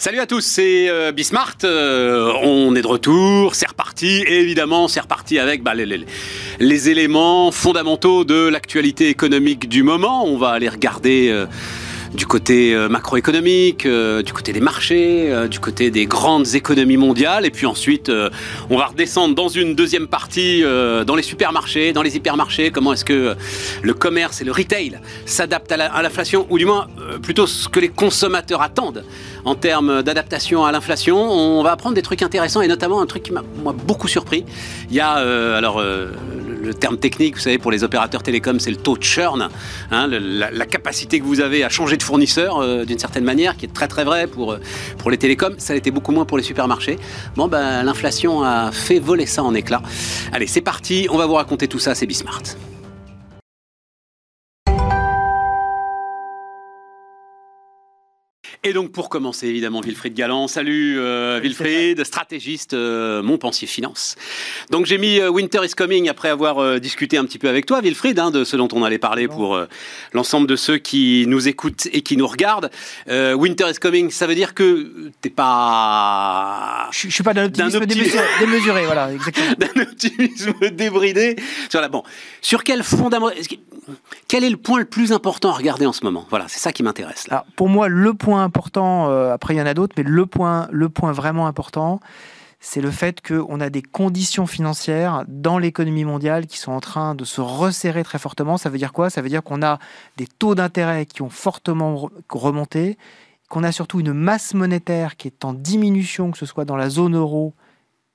Salut à tous, c'est euh, Bismart. Euh, on est de retour, c'est reparti. Et évidemment, c'est reparti avec bah, les, éléments fondamentaux de l'actualité économique du moment. On va aller regarder euh, du côté euh, macroéconomique, euh, du côté des marchés, euh, du côté des grandes économies mondiales. Et puis ensuite, on va redescendre dans une deuxième partie dans les supermarchés, dans les hypermarchés. Comment est-ce que le commerce et le retail s'adaptent à la- à l'inflation, ou du moins plutôt ce que les consommateurs attendent en termes d'adaptation à l'inflation. On va apprendre des trucs intéressants et notamment un truc qui m'a beaucoup surpris. Il y a alors le, terme technique, vous savez, pour les opérateurs télécoms, c'est le taux de churn, hein, la capacité que vous avez à changer de fournisseur euh, d'une certaine manière, qui est très très vrai pour euh, pour les télécoms. Ça l'était beaucoup moins pour les supermarchés. Bon, ben l'inflation a fait voler ça en éclats. Allez, c'est parti. On va vous raconter tout ça. C'est Bismart. Et donc pour commencer, évidemment, Wilfried Galland. Salut euh, Wilfried, stratégiste euh, Montpensier Finance. Donc j'ai mis euh, Winter is Coming après avoir euh, discuté un petit peu avec toi, Wilfried, hein, de ce dont on allait parler pour euh, l'ensemble de ceux qui nous écoutent et qui nous regardent. Winter is Coming, ça veut dire que t'es pas Je, je suis pas d'un optimisme démesuré, démesuré, voilà, exactement. d'un optimisme débridé sur la bon. Sur quel fondament Quel est le point le plus important à regarder en ce moment? Voilà, c'est ça qui m'intéresse pour moi, le point important, euh, après il y en a d'autres, mais le point, le point vraiment important, c'est le fait qu'on a des conditions financières dans l'économie mondiale qui sont en train de se resserrer très fortement. Ça veut dire quoi? Ça veut dire qu'on a des taux d'intérêt qui ont fortement re- remonté, qu'on a surtout une masse monétaire qui est en diminution, que ce soit dans la zone euro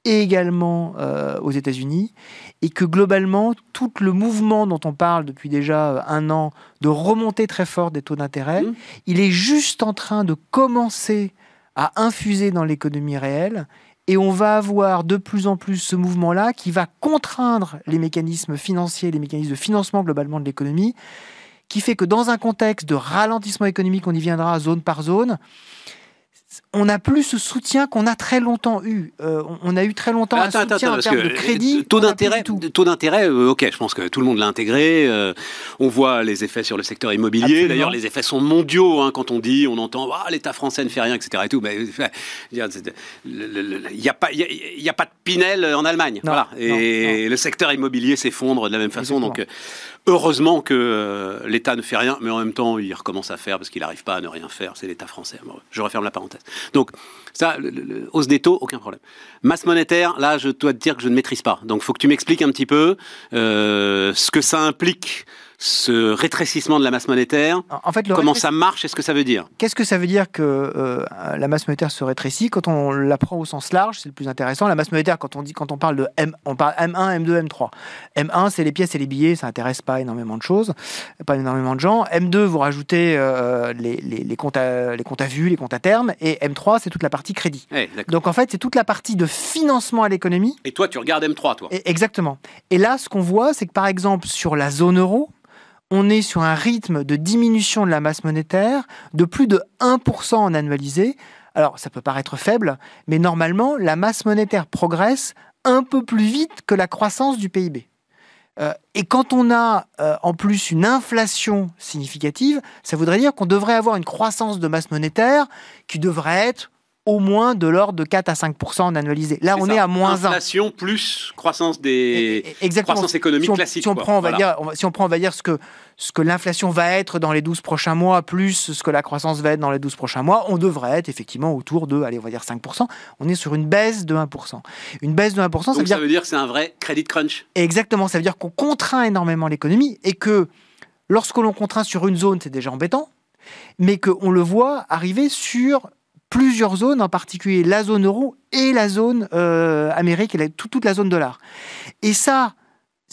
et également euh, aux États-Unis, et que globalement, tout le mouvement dont on parle depuis déjà euh, un an de remontée très forte des taux d'intérêt, Mhm. il est juste en train de commencer à infuser dans l'économie réelle. Et on va avoir de plus en plus ce mouvement-là qui va contraindre les mécanismes financiers, les mécanismes de financement globalement de l'économie, qui fait que dans un contexte de ralentissement économique, on y viendra zone par zone, on n'a plus ce soutien qu'on a très longtemps eu. Euh, on- a eu très longtemps Attends, un soutien attends, en termes de crédit. euh, taux n'a plus d'intérêt, taux d'intérêt, euh, ok, je pense que tout le monde l'a intégré. euh, on voit les effets sur le secteur immobilier. D'ailleurs, les effets sont mondiaux. hein, quand on dit, on entend, ah, l'État français ne fait rien, etc. Et tout. Il n'y a pas, il y a- il y a pas de Pinel en Allemagne. Non, voilà. Et non, le secteur immobilier s'effondre de la même façon. Exactement. Donc, euh, heureusement que euh, l'État ne fait rien, mais en même temps, il recommence à faire parce qu'il n'arrive pas à ne rien faire. C'est l'État français. Bon, je referme la parenthèse. Donc, ça, hausse des taux, aucun problème. Masse monétaire, là, je dois te dire que je ne maîtrise pas. Donc, faut que tu m'expliques un petit peu euh, ce que ça implique, ce rétrécissement de la masse monétaire. En fait, le Comment ça marche et ce que ça veut dire? Qu'est-ce que ça veut dire que euh, la masse monétaire se rétrécit? Quand on la prend au sens large, c'est le plus intéressant. La masse monétaire, quand on dit, quand on parle de M, on parle M1, M2, M3. M1, c'est les pièces et les billets, ça intéresse pas énormément de choses, pas énormément de gens. M2, vous rajoutez euh, les, les, les comptes à, les comptes à vue, les comptes à terme, et M3, c'est toute la partie crédit. Eh. Donc en fait, c'est toute la partie de financement à l'économie. Et toi, tu regardes M3, toi? Et- Exactement. Et là, ce qu'on voit, c'est que par exemple, sur la zone euro, on est sur un rythme de diminution de la masse monétaire de plus de 1% en annualisé. Alors, ça peut paraître faible, mais normalement, la masse monétaire progresse un peu plus vite que la croissance du PIB. Euh, et quand on a euh, en plus une inflation significative, ça voudrait dire qu'on devrait avoir une croissance de masse monétaire qui devrait être au moins de l'ordre de 4 à 5% en annualisé. Là, on ça. est à moins 1. Inflation plus croissance des... Et- et- Exactement. croissance économique si on, classique, Si on quoi. prend, on va Voilà. dire, on va- si on prend, on va dire ce que ce que l'inflation va être dans les 12 prochains mois, plus ce que la croissance va être dans les 12 prochains mois, on devrait être effectivement autour de, allez, on va dire 5%. On est sur une baisse de 1%. Une baisse de 1%, ça veut dire ça veut dire que c'est un vrai credit crunch. exactement, ça veut dire qu'on contraint énormément l'économie et que lorsque l'on contraint sur une zone, c'est déjà embêtant, mais qu'on le voit arriver sur plusieurs zones, en particulier la zone euro et la zone euh, Amérique et la- toute la zone dollar. Et ça,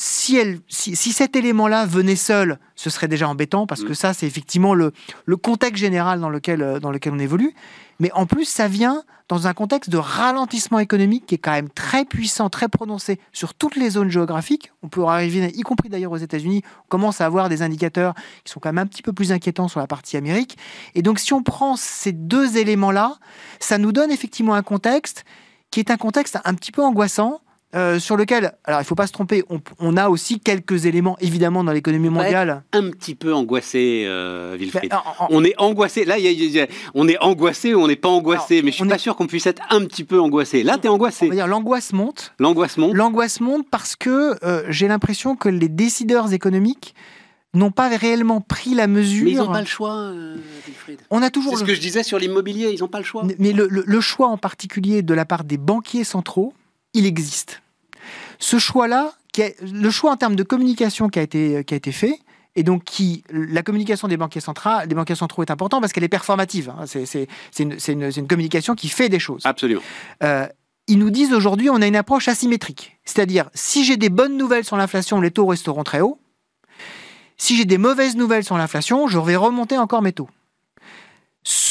si, elle, si, si cet élément-là venait seul, ce serait déjà embêtant parce que Mm. ça, c'est effectivement le, le contexte général dans lequel, euh, dans lequel on évolue. Mais en plus, ça vient dans un contexte de ralentissement économique qui est quand même très puissant, très prononcé sur toutes les zones géographiques. On peut arriver, y compris d'ailleurs aux États-Unis, on commence à avoir des indicateurs qui sont quand même un petit peu plus inquiétants sur la partie Amérique. Et donc, si on prend ces deux éléments-là, ça nous donne effectivement un contexte qui est un contexte un petit peu angoissant euh, sur lequel, alors il ne faut pas se tromper, on, a aussi quelques éléments évidemment dans l'économie mondiale. Un petit peu angoissé, euh, Wilfried. On est angoissé. Là, on est angoissé ou on n'est pas angoissé, mais je suis pas sûr qu'on puisse être un petit peu angoissé. Là, tu es angoissé. On va dire l'angoisse monte. L'angoisse monte. L'angoisse monte parce que euh, j'ai l'impression que les décideurs économiques n'ont pas réellement pris la mesure. Mais ils n'ont pas le choix, Wilfried. On a toujours. C'est ce que je disais sur l'immobilier, ils n'ont pas le choix. Mais le choix en particulier de la part des banquiers centraux il existe. Ce choix-là, le choix en termes de communication qui a été, qui a été fait, et donc qui, la communication des banquiers, centraux, des banquiers centraux est importante parce qu'elle est performative. Hein. C'est une, communication qui fait des choses. Absolument. Euh, ils nous disent aujourd'hui on a une approche asymétrique. C'est-à-dire, si j'ai des bonnes nouvelles sur l'inflation, les taux resteront très hauts. Si j'ai des mauvaises nouvelles sur l'inflation, je vais remonter encore mes taux.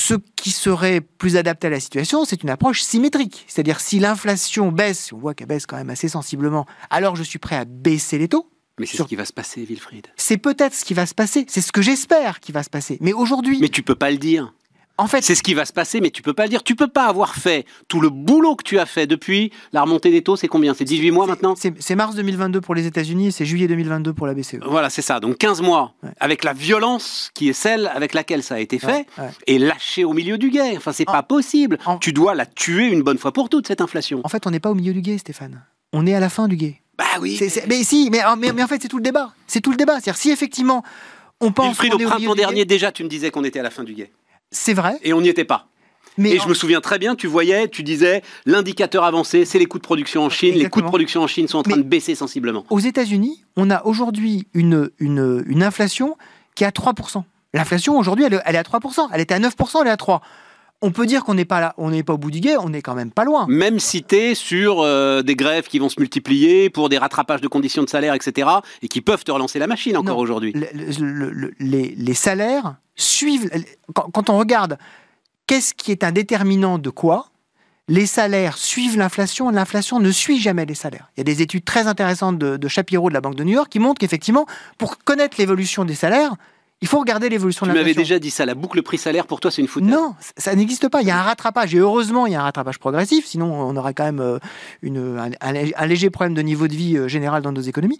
Ce qui serait plus adapté à la situation, c'est une approche symétrique. C'est-à-dire si l'inflation baisse, on voit qu'elle baisse quand même assez sensiblement, alors je suis prêt à baisser les taux. Mais c'est ce qui va se passer, Wilfried. C'est peut-être ce qui va se passer. C'est ce que j'espère qui va se passer. Mais aujourd'hui. Mais tu peux pas le dire. En fait, c'est ce qui va se passer, mais tu peux pas le dire. Tu peux pas avoir fait tout le boulot que tu as fait depuis la remontée des taux. C'est combien? C'est 18 mois maintenant? C'est mars 2022 pour les États-Unis et c'est juillet 2022 pour la BCE. Voilà, c'est ça. Donc 15 mois avec la violence qui est celle avec laquelle ça a été fait et lâché au milieu du guet. Enfin, c'est pas possible. Tu dois la tuer une bonne fois pour toutes cette inflation. En fait, on n'est pas au milieu du guet, Stéphane. On est à la fin du guet. Bah oui. Mais si, mais, mais, en fait, c'est tout le débat. C'est tout le débat. C'est-à-dire si effectivement on pense. Wilfried, au printemps dernier, déjà, tu me disais qu'on était à la fin du guet. C'est vrai. Et on n'y était pas. Mais et je me souviens très bien, tu voyais, tu disais, l'indicateur avancé, c'est les coûts de production en Chine. Les coûts de production en Chine sont en train de baisser sensiblement. Aux États-Unis, on a aujourd'hui une, une, inflation qui est à 3%. L'inflation aujourd'hui, elle, elle, est à 3%. Elle était à 9%, elle est à 3% on peut dire qu'on n'est pas là, on n'est pas au bout du guet, on n'est quand même pas loin. Même cité sur euh, des grèves qui vont se multiplier pour des rattrapages de conditions de salaire, etc., et qui peuvent te relancer la machine encore aujourd'hui. les, salaires suivent. Quand, on regarde qu'est-ce qui est un déterminant de quoi, les salaires suivent l'inflation, l'inflation ne suit jamais les salaires. Il y a des études très intéressantes de, de Shapiro de la Banque de New York qui montrent qu'effectivement, pour connaître l'évolution des salaires, il faut regarder l'évolution de l'inflation. Tu m'avais déjà dit ça, la boucle prix-salaire, pour toi, c'est une foutaise. Non, ça n'existe pas. Il y a un rattrapage. Et heureusement, il y a un rattrapage progressif. Sinon, on aurait quand même euh, une, un, léger problème de niveau de vie euh, général dans nos économies.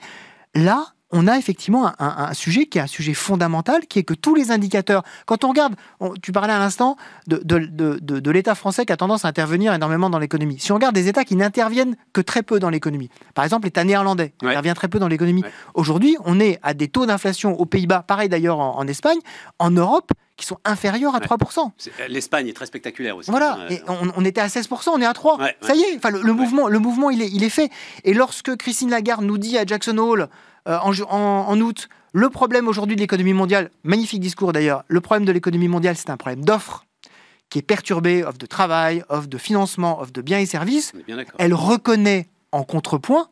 Là, on a effectivement un, sujet qui est un sujet fondamental, qui est que tous les indicateurs, quand on regarde, tu parlais à l'instant de, de, l'État français qui a tendance à intervenir énormément dans l'économie. Si on regarde des États qui n'interviennent que très peu dans l'économie, par exemple l'État néerlandais intervient très peu dans l'économie. Aujourd'hui, on est à des taux d'inflation aux Pays-Bas, pareil d'ailleurs en, Espagne, en Europe, qui sont inférieurs à 3%. L'Espagne est très spectaculaire aussi. Voilà, et on, était à 16%, on est à 3%. Ça y est, enfin, le, mouvement, le mouvement il, est, il est fait. Et lorsque Christine Lagarde nous dit à Jackson Hole, euh, en, août, le problème aujourd'hui de l'économie mondiale, magnifique discours d'ailleurs, le problème de l'économie mondiale, c'est un problème d'offre qui est perturbé, offre de travail, offre de financement, offre de biens et services. Elle reconnaît en contrepoint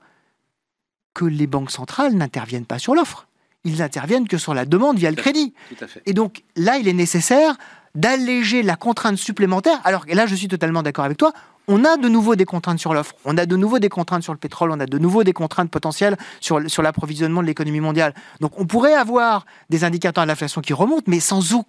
que les banques centrales n'interviennent pas sur l'offre. Ils n'interviennent que sur la demande via le crédit. Et donc là, il est nécessaire d'alléger la contrainte supplémentaire. Alors là, je suis totalement d'accord avec toi on a de nouveau des contraintes sur l'offre, on a de nouveau des contraintes sur le pétrole, on a de nouveau des contraintes potentielles sur, sur l'approvisionnement de l'économie mondiale. Donc on pourrait avoir des indicateurs de l'inflation qui remontent, mais sans aucun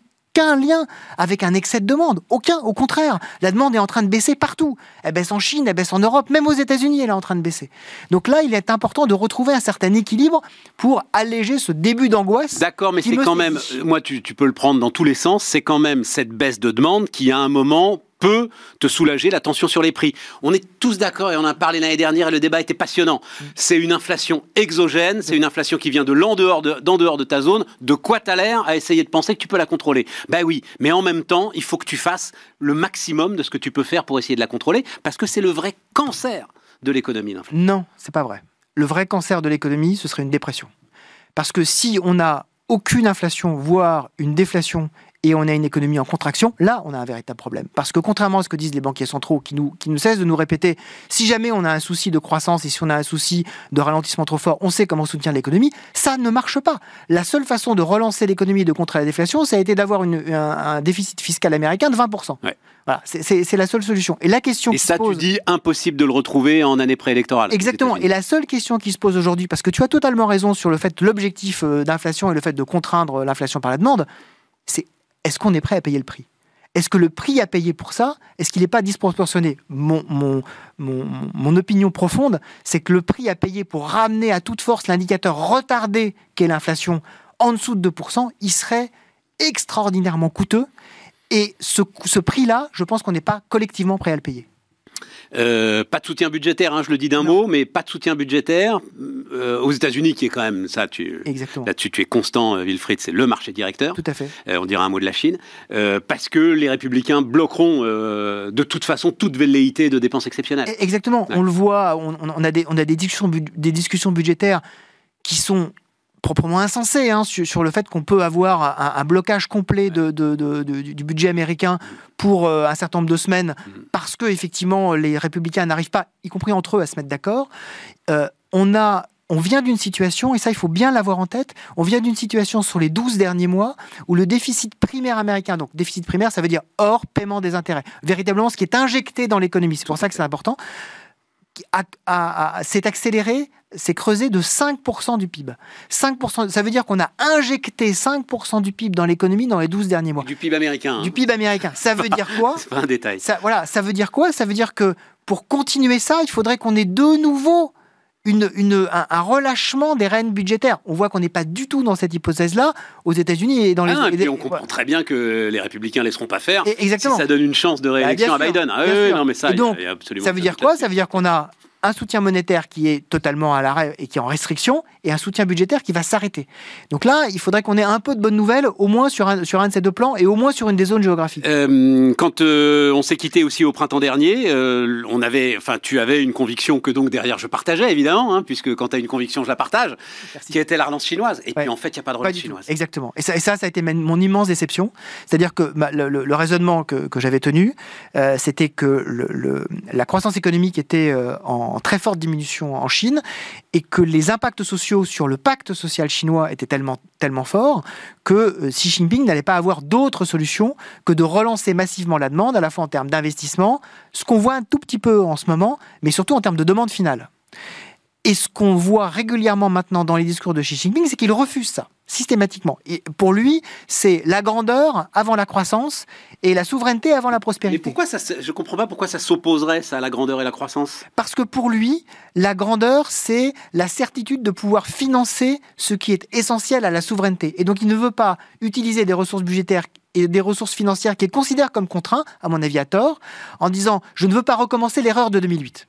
lien avec un excès de demande. Aucun, au contraire. La demande est en train de baisser partout. Elle baisse en Chine, elle baisse en Europe, même aux États-Unis, elle est en train de baisser. Donc là, il est important de retrouver un certain équilibre pour alléger ce début d'angoisse. D'accord, mais c'est quand même, moi tu, tu peux le prendre dans tous les sens, c'est quand même cette baisse de demande qui, à un moment, peut te soulager la tension sur les prix. On est tous d'accord et on en a parlé l'année dernière et le débat était passionnant. C'est une inflation exogène, c'est une inflation qui vient de l'en dehors de, dehors de ta zone. De quoi t'as l'air à essayer de penser que tu peux la contrôler? Ben oui, mais en même temps, il faut que tu fasses le maximum de ce que tu peux faire pour essayer de la contrôler parce que c'est le vrai cancer de l'économie. Non, c'est pas vrai. Le vrai cancer de l'économie, ce serait une dépression. Parce que si on n'a aucune inflation, voire une déflation, et on a une économie en contraction, là, on a un véritable problème. Parce que contrairement à ce que disent les banquiers centraux, qui nous, qui nous cessent de nous répéter, si jamais on a un souci de croissance et si on a un souci de ralentissement trop fort, on sait comment soutenir l'économie, ça ne marche pas. La seule façon de relancer l'économie et de contrer la déflation, ça a été d'avoir un, déficit fiscal américain de 20%. Voilà, c'est la seule solution. Et la question et ça, tu dis impossible de le retrouver en année préélectorale. Exactement. Et la seule question qui se pose aujourd'hui, parce que tu as totalement raison sur le fait l'objectif euh, d'inflation et le fait de contraindre l'inflation par la demande, c'est est-ce qu'on est prêt à payer le prix? Est-ce que le prix à payer pour ça, est-ce qu'il n'est pas disproportionné? Mon, opinion profonde, c'est que le prix à payer pour ramener à toute force l'indicateur retardé qu'est l'inflation en dessous de 2%, il serait extraordinairement coûteux. Et ce, ce prix-là, je pense qu'on n'est pas collectivement prêt à le payer. Euh, pas de soutien budgétaire, hein, je le dis d'un mot, mais pas de soutien budgétaire euh, aux États-Unis, qui est quand même ça. Tu, là-dessus, tu es constant, euh, Wilfried, c'est le marché directeur. Tout à fait. on dirait un mot de la Chine, parce que les républicains bloqueront de toute façon toute velléité de dépenses exceptionnelles. Exactement. On le voit. On, a des, on a des discussions, des discussions budgétaires qui sont proprement insensé hein, sur, le fait qu'on peut avoir un, blocage complet de, du budget américain pour euh, un certain nombre de semaines mm-hmm. parce que effectivement les républicains n'arrivent pas, y compris entre eux, à se mettre d'accord. Euh, on a on vient d'une situation, et ça il faut bien l'avoir en tête, on vient d'une situation sur les 12 derniers mois où le déficit primaire américain, donc déficit primaire ça veut dire hors paiement des intérêts, véritablement ce qui est injecté dans l'économie, c'est pour ça que c'est important, s'est accéléré, s'est creusé de 5% du PIB. 5%, ça veut dire qu'on a injecté 5% du PIB dans l'économie dans les 12 derniers mois. Du PIB américain. Du PIB américain. Ça veut dire quoi C'est pas un détail. Ça, voilà, ça veut dire quoi? Ça veut dire que pour continuer ça, il faudrait qu'on ait de nouveau une, une, un, relâchement des rênes budgétaires. On voit qu'on n'est pas du tout dans cette hypothèse-là aux États-Unis et dans les. Ah, et puis on comprend très bien que les républicains ne laisseront pas faire. exactement. Si ça donne une chance de bah, réélection à Biden. Ah, oui, non, mais ça, donc, ça veut dire quoi? Ça veut dire qu'on a un soutien monétaire qui est totalement à l'arrêt et qui est en restriction, et un soutien budgétaire qui va s'arrêter. Donc là, il faudrait qu'on ait un peu de bonnes nouvelles, au moins sur un, sur un de ces deux plans, et au moins sur une des zones géographiques. Euh, quand euh, on s'est quitté aussi au printemps dernier, euh, on avait, enfin, tu avais une conviction que donc derrière je partageais évidemment, hein, puisque quand tu as une conviction, je la partage, qui était la relance chinoise. Et puis en fait, il n'y a pas de relance chinoise. Exactement. Et ça, et ça, ça a été mon immense déception. C'est-à-dire que bah, le, raisonnement que, que j'avais tenu, c'était que le, la croissance économique était en très forte diminution en Chine et que les impacts sociaux sur le pacte social chinois étaient tellement, tellement que euh, Xi Jinping n'allait pas avoir d'autre solution que de relancer massivement la demande, à la fois en termes d'investissement, ce qu'on voit un tout petit peu en ce moment, mais surtout en termes de demande finale. Et ce qu'on voit régulièrement maintenant dans les discours de Xi Jinping, c'est qu'il refuse ça, systématiquement. Et pour lui, c'est la grandeur avant la croissance et la souveraineté avant la prospérité. Mais pourquoi ça, je ne comprends pas pourquoi ça s'opposerait, ça, à la grandeur et la croissance? Parce que pour lui, la grandeur, c'est la certitude de pouvoir financer ce qui est essentiel à la souveraineté. Et donc, il ne veut pas utiliser des ressources budgétaires et des ressources financières qu'il considère comme contraints, à mon avis à tort, en disant je ne veux pas recommencer l'erreur de 2008.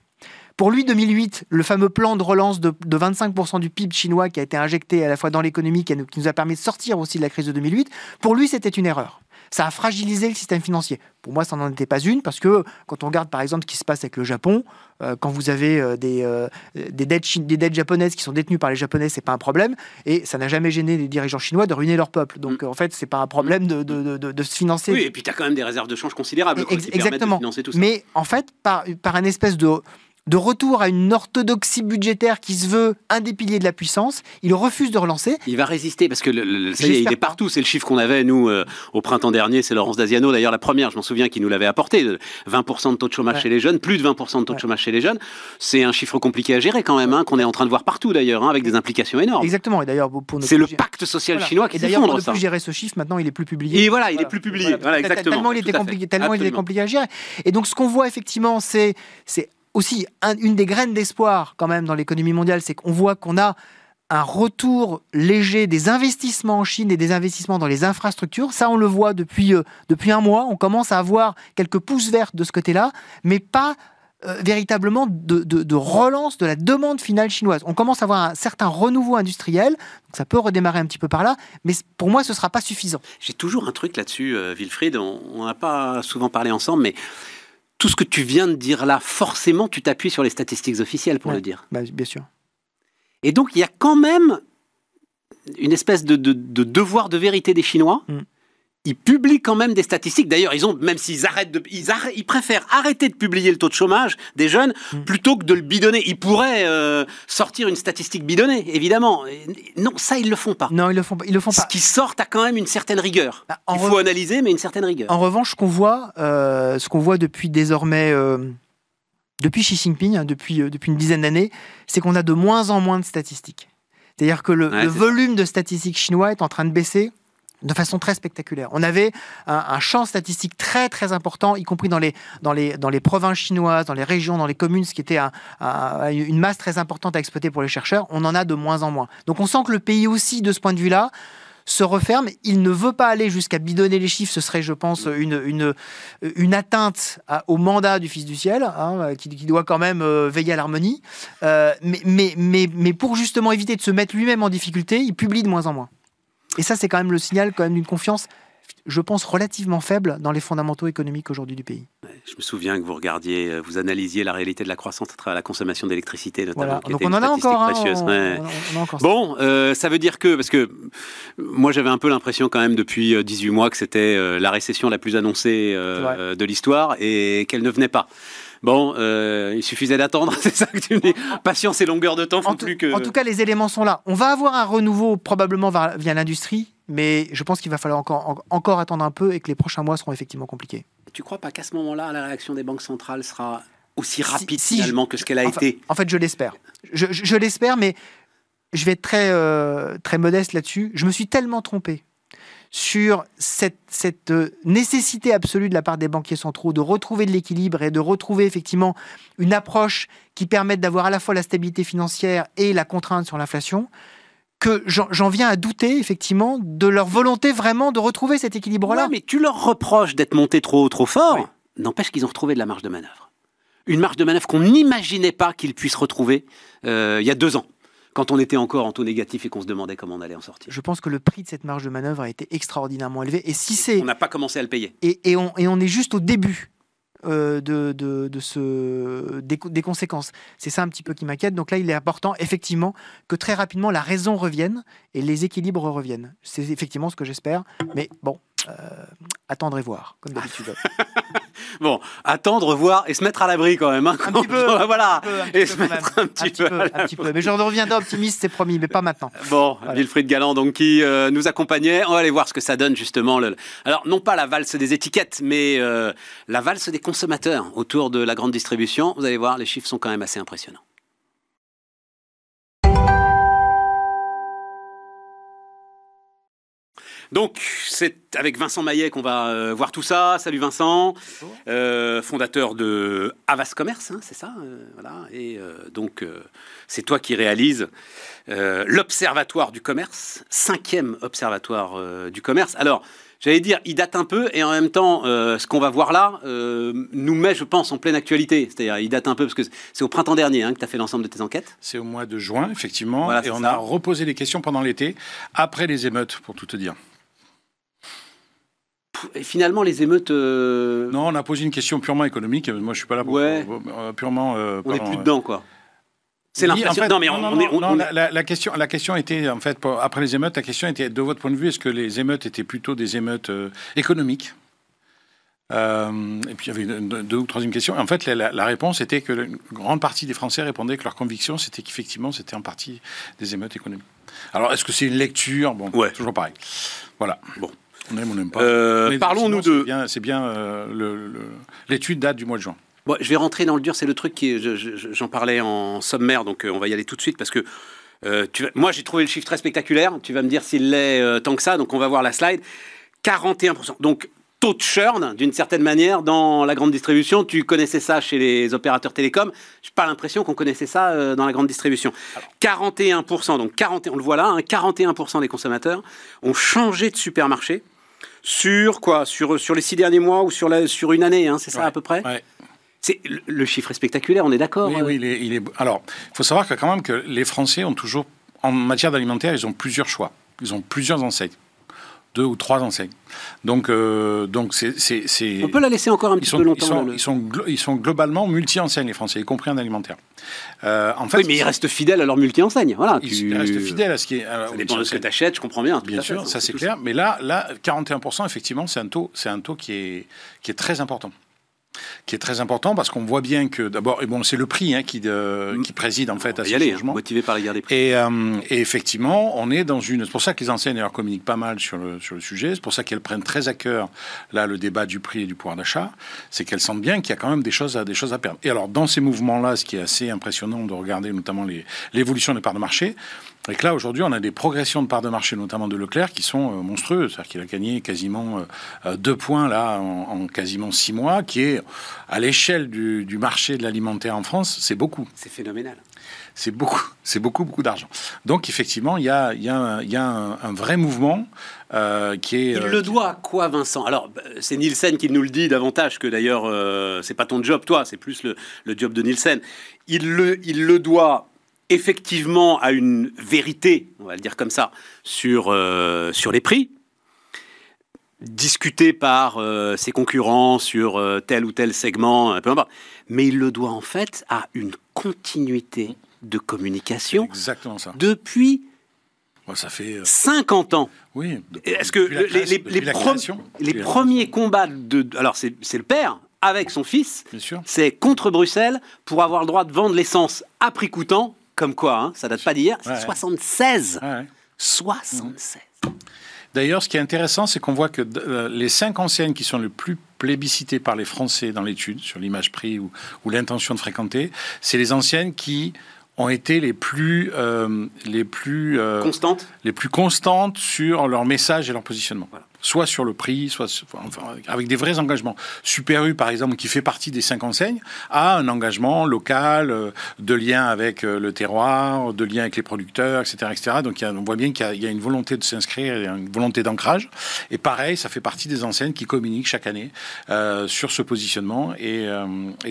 Pour lui, 2008, le fameux plan de relance de, 25% du PIB chinois qui a été injecté à la fois dans l'économie, qui, nous a permis de sortir aussi de la crise de 2008, pour lui, c'était une erreur. Ça a fragilisé le système financier. Pour moi, ça n'en était pas une, parce que quand on regarde par exemple ce qui se passe avec le Japon, euh, quand vous avez euh, des, euh, des, dettes, des, dettes, japonaises qui sont détenues par les Japonais, c'est pas un problème. Et ça n'a jamais gêné les dirigeants chinois de ruiner leur peuple. Donc mm. en fait, c'est pas un problème de, de, de, se financer. Oui, et puis tu as quand même des réserves de change considérables. exactement. Mais en fait, par, par un espèce de de retour à une orthodoxie budgétaire qui se veut un des piliers de la puissance. Il refuse de relancer. Il va résister parce que le, ça y est, il est partout. C'est le chiffre qu'on avait, nous, euh, au printemps dernier. C'est Laurence Daziano, d'ailleurs, la première, je m'en souviens, qui nous l'avait apporté. 20% de taux de chômage chez les jeunes, plus de 20% de taux de chômage chez les jeunes. C'est un chiffre compliqué à gérer quand même, hein, qu'on est en train de voir partout d'ailleurs, hein, avec des implications énormes. Exactement. Et d'ailleurs, pour C'est le pacte social chinois qui s'effondre. Pour ne plus gérer ce chiffre, maintenant, il est plus publié. Et voilà, il est plus publié. Voilà, exactement. Tellement, il était, compliqué, tellement il était compliqué à gérer. Et donc, ce qu'on voit effectivement, c'est aussi une des graines d'espoir quand même dans l'économie mondiale, c'est qu'on voit qu'on a un retour léger des investissements en Chine et des investissements dans les infrastructures. Ça, on le voit depuis, euh, depuis un mois. On commence à avoir quelques pouces vertes de ce côté-là, mais pas euh, véritablement de, de, relance de la demande finale chinoise. On commence à avoir un certain renouveau industriel, ça peut redémarrer un petit peu par là, mais pour moi, ce ne sera pas suffisant. J'ai toujours un truc là-dessus, euh, Wilfried, on n'a pas souvent parlé ensemble, mais tout ce que tu viens de dire là, forcément, tu t'appuies sur les statistiques officielles pour le dire. Bah, bien sûr. Et donc, il y a quand même une espèce de, devoir de vérité des Chinois. Mm ils publient quand même des statistiques. D'ailleurs, ils ont, même s'ils arrêtent de, ils, ils, préfèrent arrêter de publier le taux de chômage des jeunes mm. plutôt que de le bidonner. Ils pourraient euh, sortir une statistique bidonnée, évidemment. non, ça, ils le font pas. Non, ils le font pas. Ils le font pas. Ce qui sort a quand même une certaine rigueur. Bah, Il faut analyser, mais une certaine rigueur. En revanche, ce qu'on voit, euh, ce qu'on voit depuis désormais, euh, depuis Xi Jinping, hein, depuis, depuis une dizaine d'années, c'est qu'on a de moins en moins de statistiques. C'est-à-dire que le, le volume de statistiques chinois est en train de baisser de façon très spectaculaire. On avait un, champ statistique très très important, y compris dans les, dans, les, dans les provinces chinoises, dans les régions, dans les communes, ce qui était une masse très importante à exploiter pour les chercheurs. On en a de moins en moins. Donc on sent que le pays aussi, de ce point de vue-là, se referme. Il ne veut pas aller jusqu'à bidonner les chiffres. Ce serait, je pense, une, une, atteinte au mandat du Fils du Ciel, hein, qui, doit quand même euh, veiller à l'harmonie. Euh, mais, mais, mais, mais pour justement éviter de se mettre lui-même en difficulté, il publie de moins en moins. Et ça, c'est quand même le signal quand même d'une confiance je pense, relativement faible dans les fondamentaux économiques aujourd'hui du pays. Je me souviens que vous regardiez, euh, vous analysiez la réalité de la croissance à travers la consommation d'électricité, notamment. Donc on en, a encore, hein, bon, euh, ça veut dire que, parce que moi j'avais un peu l'impression quand même depuis 18 euh, mois que c'était la récession la plus annoncée de l'histoire et qu'elle ne venait pas. Bon, il suffisait d'attendre, c'est ça que tu me dis. Patience et longueur de temps font plus que. En tout cas, les éléments sont là. On va avoir un renouveau probablement via l'industrie mais je pense qu'il va falloir encore, encore attendre un peu et que les prochains mois seront effectivement compliqués. Tu crois pas qu'à ce moment-là, la réaction des banques centrales sera aussi rapide finalement que ce qu'elle a été En fait, je l'espère. Je, l'espère, mais je vais être très, euh, très modeste là-dessus. Je me suis tellement trompé sur cette, cette, euh, nécessité absolue de la part des banquiers centraux de retrouver de l'équilibre et de retrouver effectivement une approche qui permette d'avoir à la fois la stabilité financière et la contrainte sur l'inflation, que j'en viens à douter effectivement de leur volonté vraiment de retrouver cet équilibre-là. mais tu leur reproches d'être montés trop haut, trop fort. N'empêche qu'ils ont retrouvé de la marge de manœuvre. Une marge de manœuvre qu'on n'imaginait pas qu'ils puissent retrouver euh, il y a deux ans quand on était encore en taux négatif et qu'on se demandait comment on allait en sortir. Je pense que le prix de cette marge de manœuvre a été extraordinairement élevé. Et si c'est, on n'a pas commencé à le payer. Et, on, et on est juste au début euh, de, de, ce, des, conséquences. C'est ça un petit peu qui m'inquiète. Donc là, il est important, effectivement, que très rapidement, la raison revienne et les équilibres reviennent. C'est effectivement ce que j'espère. Mais bon, euh, attendre et voir, comme d'habitude. bon, attendre, voir et se mettre à l'abri quand même. Hein, un petit peu. voilà. et se mettre un petit, peu. un petit peu. Mais je reviendrai optimiste, c'est promis, mais pas maintenant. Bon, Wilfried Galland, donc, qui euh, nous accompagnait. On va aller voir ce que ça donne, justement. Le... Alors, non pas la valse des étiquettes, mais euh, la valse des consommateurs autour de la grande distribution. Vous allez voir, les chiffres sont quand même assez impressionnants. Donc, c'est avec Vincent Maillet qu'on va euh, voir tout ça. Salut Vincent, euh, fondateur de Avas Commerce, hein, c'est ça euh, voilà. Et donc, c'est toi qui réalises l'Observatoire du commerce, cinquième observatoire du commerce. Alors, j'allais dire, il date un peu, et en même temps, ce qu'on va voir là nous met, je pense, en pleine actualité. C'est-à-dire, il date un peu, parce que c'est au printemps dernier hein, que tu as fait l'ensemble de tes enquêtes. C'est au mois de juin, effectivement, et on a reposé les questions pendant l'été, après les émeutes, pour tout te dire. Et finalement, les émeutes. Euh, non, on a posé une question purement économique. Moi, je suis pas là pour. Ouais. Euh, purement. Euh, on n'est plus dedans, quoi. C'est l'impression. non, mais on, la, question, la question était en fait après les émeutes. La question était de votre point de vue, est-ce que les émeutes étaient plutôt des émeutes économiques? Et puis il y avait deux ou troisième question. En fait, la, réponse était que une grande partie des Français répondaient que leur conviction, c'était qu'effectivement, c'était en partie des émeutes économiques. Alors, est-ce que c'est une lecture? Bon, ouais. toujours pareil. Voilà. Bon. On aime, on n'aime pas. Euh, parlons-nous de. C'est bien, euh, l'étude date du mois de juin. Bon, je vais rentrer dans le dur, c'est le truc qui. J'en parlais en sommaire, donc euh, on va y aller tout de suite parce que. tu moi, j'ai trouvé le chiffre très spectaculaire. Tu vas me dire s'il l'est tant que ça, donc on va voir la slide. 41%. Donc, taux de churn, d'une certaine manière, dans la grande distribution. Tu connaissais ça chez les opérateurs télécoms. Je n'ai pas l'impression qu'on connaissait ça dans la grande distribution. 41%, donc 40, on le voit là, hein, 41% des consommateurs ont changé de supermarché sur quoi? Sur, sur les six derniers mois ou sur, la, sur une année, hein, c'est ça à peu près? C'est le, chiffre est spectaculaire, on est d'accord Oui, hein. oui il est, Alors, il faut savoir que quand même que les Français ont toujours, en matière d'alimentaire, ils ont plusieurs choix, ils ont plusieurs enseignes deux ou trois enseignes. Donc, euh, donc c'est, On peut la laisser encore un petit peu longtemps. Ils sont, ils sont, globalement multi-enseignes, les Français, y compris en alimentaire. Euh, en fait, oui, mais ils restent fidèles à leur multi-enseigne. Voilà, ils, restent fidèles à ce qui est. ça dépend de ce que tu achètes, je comprends bien. Bien sûr, ça c'est clair. Mais là, là, 41%, effectivement, c'est un taux, c'est un taux qui est, qui est très important qui est très important parce qu'on voit bien que d'abord, et bon, c'est le prix hein, qui, mm. qui préside en fait à ce aller, hein, motivé par la guerre des prix. Et, euh, et, effectivement, on est dans une. C'est pour ça que les enseignes communiquent pas mal sur le, sur le sujet. C'est pour ça qu'elles prennent très à cœur là le débat du prix et du pouvoir d'achat. C'est qu'elles sentent bien qu'il y a quand même des choses à des choses à perdre. Et alors dans ces mouvements-là, ce qui est assez impressionnant de regarder notamment l'évolution des parts de marché, Et que là, aujourd'hui, on a des progressions de parts de marché, notamment de Leclerc, qui sont euh, monstrueuses. C'est-à-dire qu'il a gagné quasiment euh, euh, deux points là en, quasiment six mois, qui est à l'échelle du, marché de l'alimentaire en France, c'est beaucoup. C'est phénoménal. C'est beaucoup, c'est beaucoup, beaucoup d'argent. Donc effectivement, il y a, y a, un, vrai mouvement qui est. Il le doit à quoi, Vincent? Alors c'est Nielsen qui nous le dit davantage que d'ailleurs c'est pas ton job, toi, c'est plus le, le, job de Nielsen. Il le, il le doit effectivement à une vérité, on va le dire comme ça, sur, euh, sur les prix, discuté par euh, ses concurrents sur euh, tel ou tel segment, peu importe. Mais il le doit en fait à une continuité de communication Exactement ça. depuis ça fait 50 ans. Oui. Est-ce que les, les, les premiers combats de... Alors c'est le père avec son fils, c'est contre Bruxelles pour avoir le droit de vendre l'essence à prix coûtant comme quoi, hein, ça date pas d'hier, c'est 76. 76. D'ailleurs, ce qui est intéressant, c'est qu'on voit que euh, les cinq enseignes qui sont les plus plébiscitées par les Français dans l'étude, sur l'image prix ou, l'intention de fréquenter, c'est les enseignes qui ont été les plus, euh, les plus euh, constantes, les plus constantes sur leur message et leur positionnement soit sur le prix, soit avec des vrais engagements. Super U, par exemple, qui fait partie des cinq enseignes, a un engagement local, euh, de lien avec euh, le terroir, de lien avec les producteurs, etc. etc. Donc on voit bien qu'il y, a une volonté de s'inscrire, une volonté d'ancrage. Et pareil, ça fait partie des enseignes qui communiquent chaque année euh, sur ce positionnement. Et,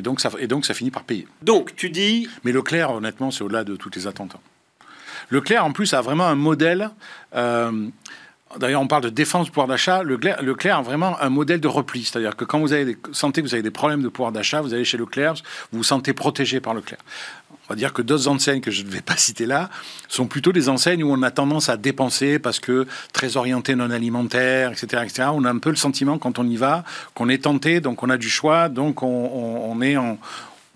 donc ça, et donc ça finit par payer. Donc tu dis... Mais Leclerc, honnêtement, c'est au-delà de toutes les attentes. Leclerc, en plus, a vraiment un modèle... D'ailleurs, on parle de défense du pouvoir d'achat. Leclerc, Leclerc a vraiment un modèle de repli. C'est-à-dire que quand vous avez sentez que vous avez des problèmes de pouvoir d'achat, vous allez chez Leclerc, vous vous sentez protégé par Leclerc. On va dire que d'autres enseignes que je ne vais pas citer là sont plutôt des enseignes où on a tendance à dépenser parce que très orienté non alimentaire, etc., etc. On a un peu le sentiment quand on y va qu'on est tenté, donc on a du choix, donc on est en,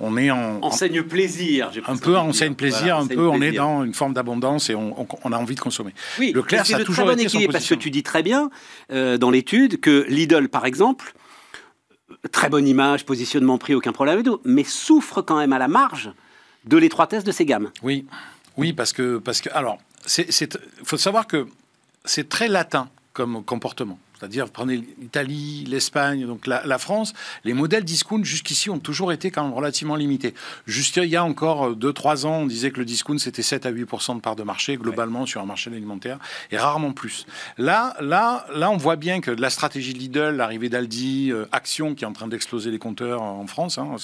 on est en enseigne plaisir. Un peu enseigne plaisir, un peu on est dans une forme d'abondance et on, a envie de consommer. Oui, le clair, ça a toujours très bon équilibre parce que tu dis très bien euh, dans l'étude que Lidl, par exemple, très bonne image, positionnement prix, aucun problème et tout, mais souffre quand même à la marge de l'étroitesse de ses gammes. Oui, oui, parce que parce que alors, c'est faut savoir que c'est très latin comme comportement. C'est-à-dire, prenez l'Italie, l'Espagne, donc la, France, les modèles discount jusqu'ici ont toujours été quand même relativement limités. Jusqu'il y a encore 2-3 ans, on disait que le discount c'était 7 à 8% de part de marché globalement sur un marché alimentaire et rarement plus. Là, là, là, on voit bien que la stratégie de Lidl, l'arrivée d'Aldi, euh, Action qui est en train d'exploser les compteurs en France, hein,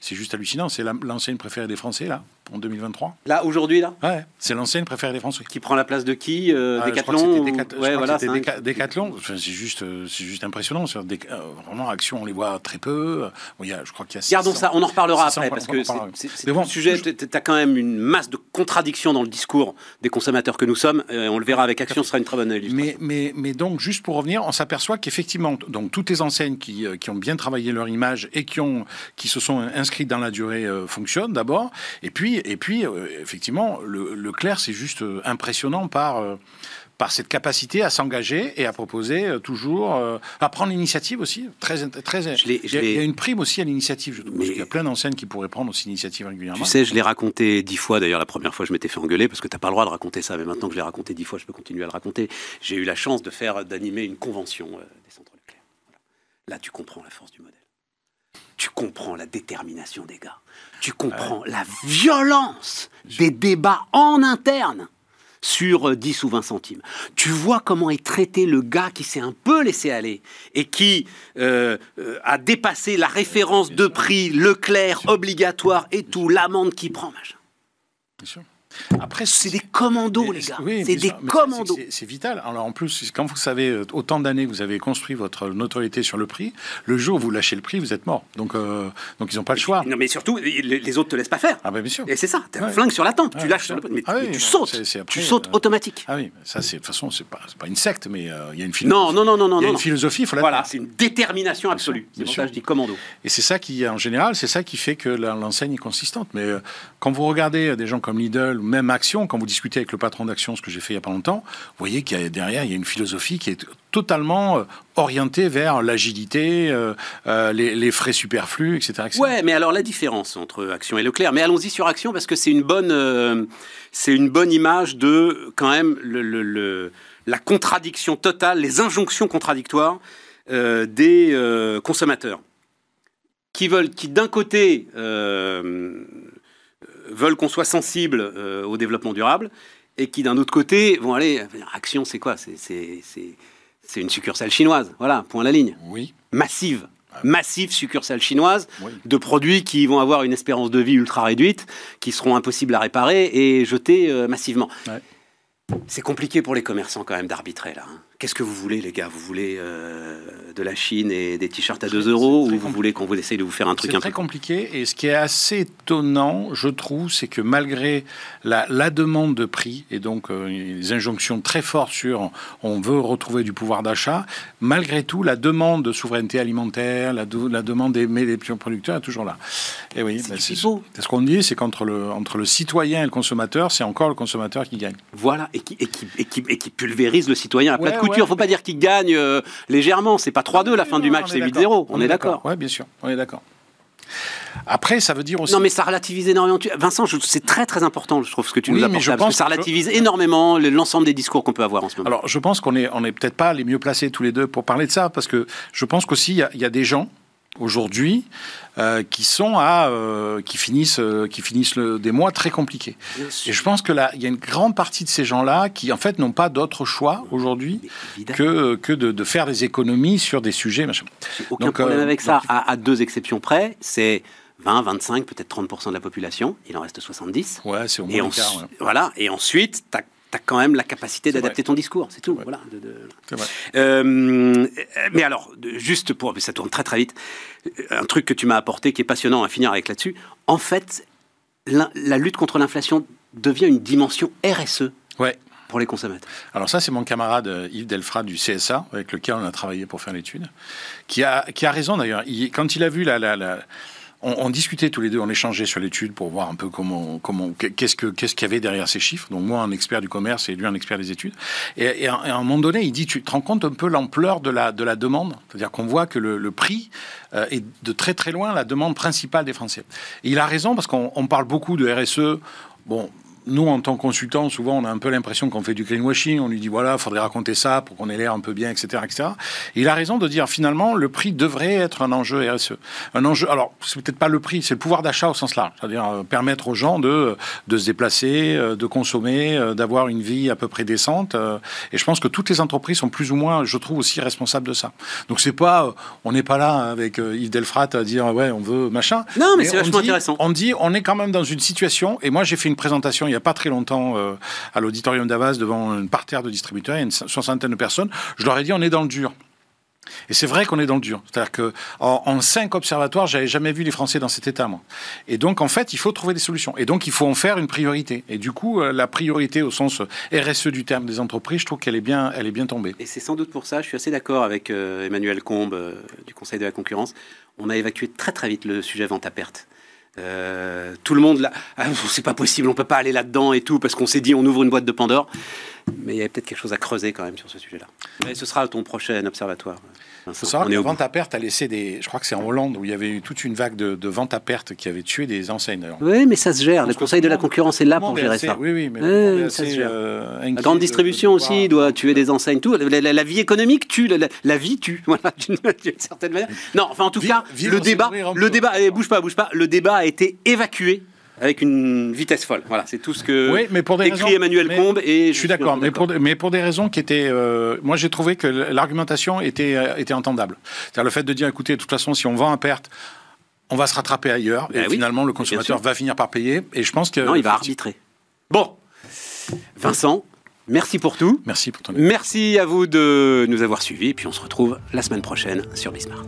c'est juste hallucinant. C'est l'enseigne préférée des Français là en 2023. Là, aujourd'hui, là Ouais, c'est l'ancienne préférée des Français. Qui prend la place de qui euh, Decathlon Ouais, voilà, Decathlon. C'est juste, euh, c'est juste impressionnant. Des, euh, vraiment, Action, on les voit très peu. il y a, je crois qu'il y a Gardons ça, on en reparlera après, parce que c'est bon sujet. Tu as quand même une masse de contradictions dans le discours des consommateurs que nous sommes. on le verra avec Action, ce sera une très bonne illustration. Mais, donc, juste pour revenir, on s'aperçoit qu'effectivement, donc toutes les enseignes qui, qui, ont bien travaillé leur image et qui, ont, qui se sont inscrites dans la durée fonctionnent d'abord. Et puis, et puis, euh, effectivement, le, Leclerc, c'est juste euh, impressionnant par euh, par cette capacité à s'engager et à proposer toujours, à prendre l'initiative aussi. Très, très, il, y a, une prime aussi à l'initiative, je trouve. il y a plein d'enseignes qui pourraient prendre aussi l'initiative régulièrement. Tu sais, je l'ai raconté dix fois. D'ailleurs, la première fois, je m'étais fait engueuler parce que tu n'as pas le droit de raconter ça. Mais maintenant que je l'ai raconté dix fois, je peux continuer à le raconter. J'ai eu la chance de faire, d'animer une convention des centres Leclerc. Là, tu comprends la force du modèle tu comprends la détermination des gars. Tu comprends la violence des débats en interne sur 10 euh, ou 20 centimes. Tu vois comment est traité le gars qui s'est un peu laissé aller et qui euh, euh, a dépassé la référence de prix, Leclerc, obligatoire et tout, l'amende qui prend, machin. Bien sûr. Après, c'est des commandos, les gars. c'est des commandos. C'est vital. Alors, en plus, quand vous savez euh, autant d'années que vous avez construit votre notoriété sur le prix, le jour où vous lâchez le prix, vous êtes mort. Donc, euh, donc ils n'ont pas le choix. Non, mais surtout, les autres te laissent pas faire. Ah, ben, bien sûr. Et c'est ça. T'as un flingue sur la tempe. tu lâches sur le mais, ah tu sautes. tu sautes euh, automatique. Ah oui, ça, c'est de toute façon, c'est pas, pas une secte, mais il y a une philosophie. Non, non, non, non, non. Il y a une philosophie, il faut la Voilà, c'est une détermination absolue. C'est pour ça que je dis commando. Et c'est ça qui, en général, c'est ça qui fait que l'enseigne est consistante. Mais quand vous regardez des gens comme Lidl Total, même Action, quand vous discutez avec le patron d'Action, ce que j'ai fait il n'y a pas longtemps, vous voyez qu'il y a derrière, il y a une philosophie qui est totalement euh, orientée vers l'agilité, euh, euh, les, frais superflus, etc., etc., Ouais, mais alors la différence entre Action et Leclerc, mais allons-y sur Action parce que c'est une bonne, c'est une bonne image de quand même le, la contradiction totale, les injonctions contradictoires des consommateurs qui veulent, qui d'un côté veulent qu'on soit sensible euh, au développement durable et qui, d'un autre côté, vont aller. Action, c'est quoi? C'est une succursale chinoise. Voilà, point à la ligne. Oui. Massive. Massive succursale chinoise de produits qui vont avoir une espérance de vie ultra réduite, qui seront impossibles à réparer et jetés euh, massivement. C'est compliqué pour les commerçants quand même d'arbitrer là. Hein. Qu'est-ce que vous voulez, les gars? Vous voulez euh, de la Chine et des t-shirts à 2 euros ou vous voulez qu'on vous essaye de vous faire un truc un peu très compliqué. Et ce qui est assez étonnant, je trouve, c'est que malgré la, demande de prix et donc euh, les injonctions très fortes sur on veut retrouver du pouvoir d'achat, malgré tout, la demande de souveraineté alimentaire, la, la demande d'aimer les producteurs est toujours là. Et oui, c'est ben, ce qu'on dit, c'est qu'entre le, entre le citoyen et le consommateur, c'est encore le consommateur qui gagne. Voilà, et qui, et qui, et qui, pulvérise le citoyen à plat de ne faut pas dire qu'il gagne euh, légèrement. C'est pas 3-2 la fin du match, c'est 8-0. On, est d'accord. Oui, bien sûr. On est d'accord. Après, ça veut dire aussi. Non, mais ça relativise énormément. Vincent, c'est très très important, je trouve, ce que tu nous as parce que ça relativise énormément l'ensemble des discours qu'on peut avoir en ce moment. Alors, je pense qu'on est, on est peut-être pas les mieux placés tous les deux pour parler de ça, parce que je pense qu'aussi, il y, a des gens aujourd'hui euh, qui sont à euh, qui finissent euh, qui finissent le, des mois très compliqués. Et je pense que là, il y a une grande partie de ces gens-là qui en fait n'ont pas d'autre choix aujourd'hui que que de, de, faire des économies sur des sujets. Machin. Aucun problème avec ça, à, à, deux exceptions près. C'est 20, 25, peut-être 30% de la population. Il en reste 70. Ouais, c'est au moins quart, Voilà. Et ensuite, tu tu as quand même la capacité d'adapter ton discours, c'est tout. Voilà. Euh, mais alors, juste pour, ça tourne très très vite, un truc que tu m'as apporté qui est passionnant à finir avec là-dessus. En fait, la, lutte contre l'inflation devient une dimension RSE. Ouais. Pour les consommateurs. Alors ça, c'est mon camarade euh, Yves Delfrat du CSA, avec lequel on a travaillé pour faire l'étude, qui a, qui a raison d'ailleurs. Quand il a vu la, la, la on, discutait tous les deux, on échangeait sur l'étude pour voir un peu comment, qu'est-ce que, qu'est-ce qu'il y avait derrière ces chiffres. Donc moi, un expert du commerce et lui, un expert des études. Et, à, un moment donné, il dit, tu te rends compte un peu l'ampleur de la, de la demande, c'est-à-dire qu'on voit que le, prix euh, est de très très loin la demande principale des Français. Et il a raison parce qu'on parle beaucoup de RSE. Bon, nous, en tant que consultants, souvent, on a un peu l'impression qu'on fait du greenwashing. On lui dit, voilà, il faudrait raconter ça pour qu'on ait l'air un peu bien, etc., etc. il a raison de dire, finalement, le prix devrait être un enjeu RSE. Un enjeu, alors, c'est peut-être pas le prix, c'est le pouvoir d'achat au sens large. C'est-à-dire euh, permettre aux gens de, de se déplacer, euh, de consommer, euh, d'avoir une vie à peu près décente. et je pense que toutes les entreprises sont plus ou moins, je trouve, aussi responsables de ça. Donc, c'est pas, on n'est pas là avec Yves Delfrat à dire, ouais, on veut machin. Non, mais, c'est vachement intéressant. On dit, on est quand même dans une situation, et moi, j'ai fait une présentation il y a pas très longtemps euh, à l'auditorium d'Avas devant une parterre de distributeurs, il y a une soixantaine de personnes. Je leur ai dit on est dans le dur. Et c'est vrai qu'on est dans le dur. C'est-à-dire que en, cinq observatoires, j'avais jamais vu les Français dans cet état, moi. Et donc, en fait, il faut trouver des solutions. Et donc, il faut en faire une priorité. Et du coup, euh, la priorité au sens RSE du terme des entreprises, je trouve qu'elle est bien, elle est bien tombée. Et c'est sans doute pour ça, je suis assez d'accord avec euh, Emmanuel Combe du Conseil de la concurrence. On a évacué très très vite le sujet vente à perte. Euh, tout le monde là, ah, c'est pas possible, on peut pas aller là-dedans et tout parce qu'on s'est dit on ouvre une boîte de Pandore. Mais il y a peut-être quelque chose à creuser quand même sur ce sujet-là. Mais ce sera ton prochain observatoire. Savoir que la vente à perte a laissé des. Je crois que c'est en Hollande où il y avait eu toute une vague de, de vente à perte qui avait tué des enseignes. Oui, mais ça se gère. Le Conseil de la concurrence est là pour gérer ça. Oui, oui, mais ça se gère. Euh, la grande distribution aussi doit tuer des enseignes. Tout. La, vie économique tue. La, vie tue. Voilà, d'une certaine manière. Non, enfin, en tout cas, le débat, le débat, allez, bouge pas, bouge pas. Le débat a été évacué avec une vitesse folle. Voilà, c'est tout ce que oui, mais pour des écrit Emmanuel Combe. Et je, suis d'accord, mais pour, mais pour des raisons qui étaient. Euh, moi, j'ai trouvé que l'argumentation était, euh, était entendable. C'est-à-dire le fait de dire, écoutez, de toute façon, si on vend à perte, on va se rattraper ailleurs. et ben finalement, le consommateur va finir par payer. Et je pense que. Non, il va arbitrer. Bon, Vincent. Merci pour tout. Merci pour ton. Merci à vous de nous avoir suivis. Et puis on se retrouve la semaine prochaine sur Bismart.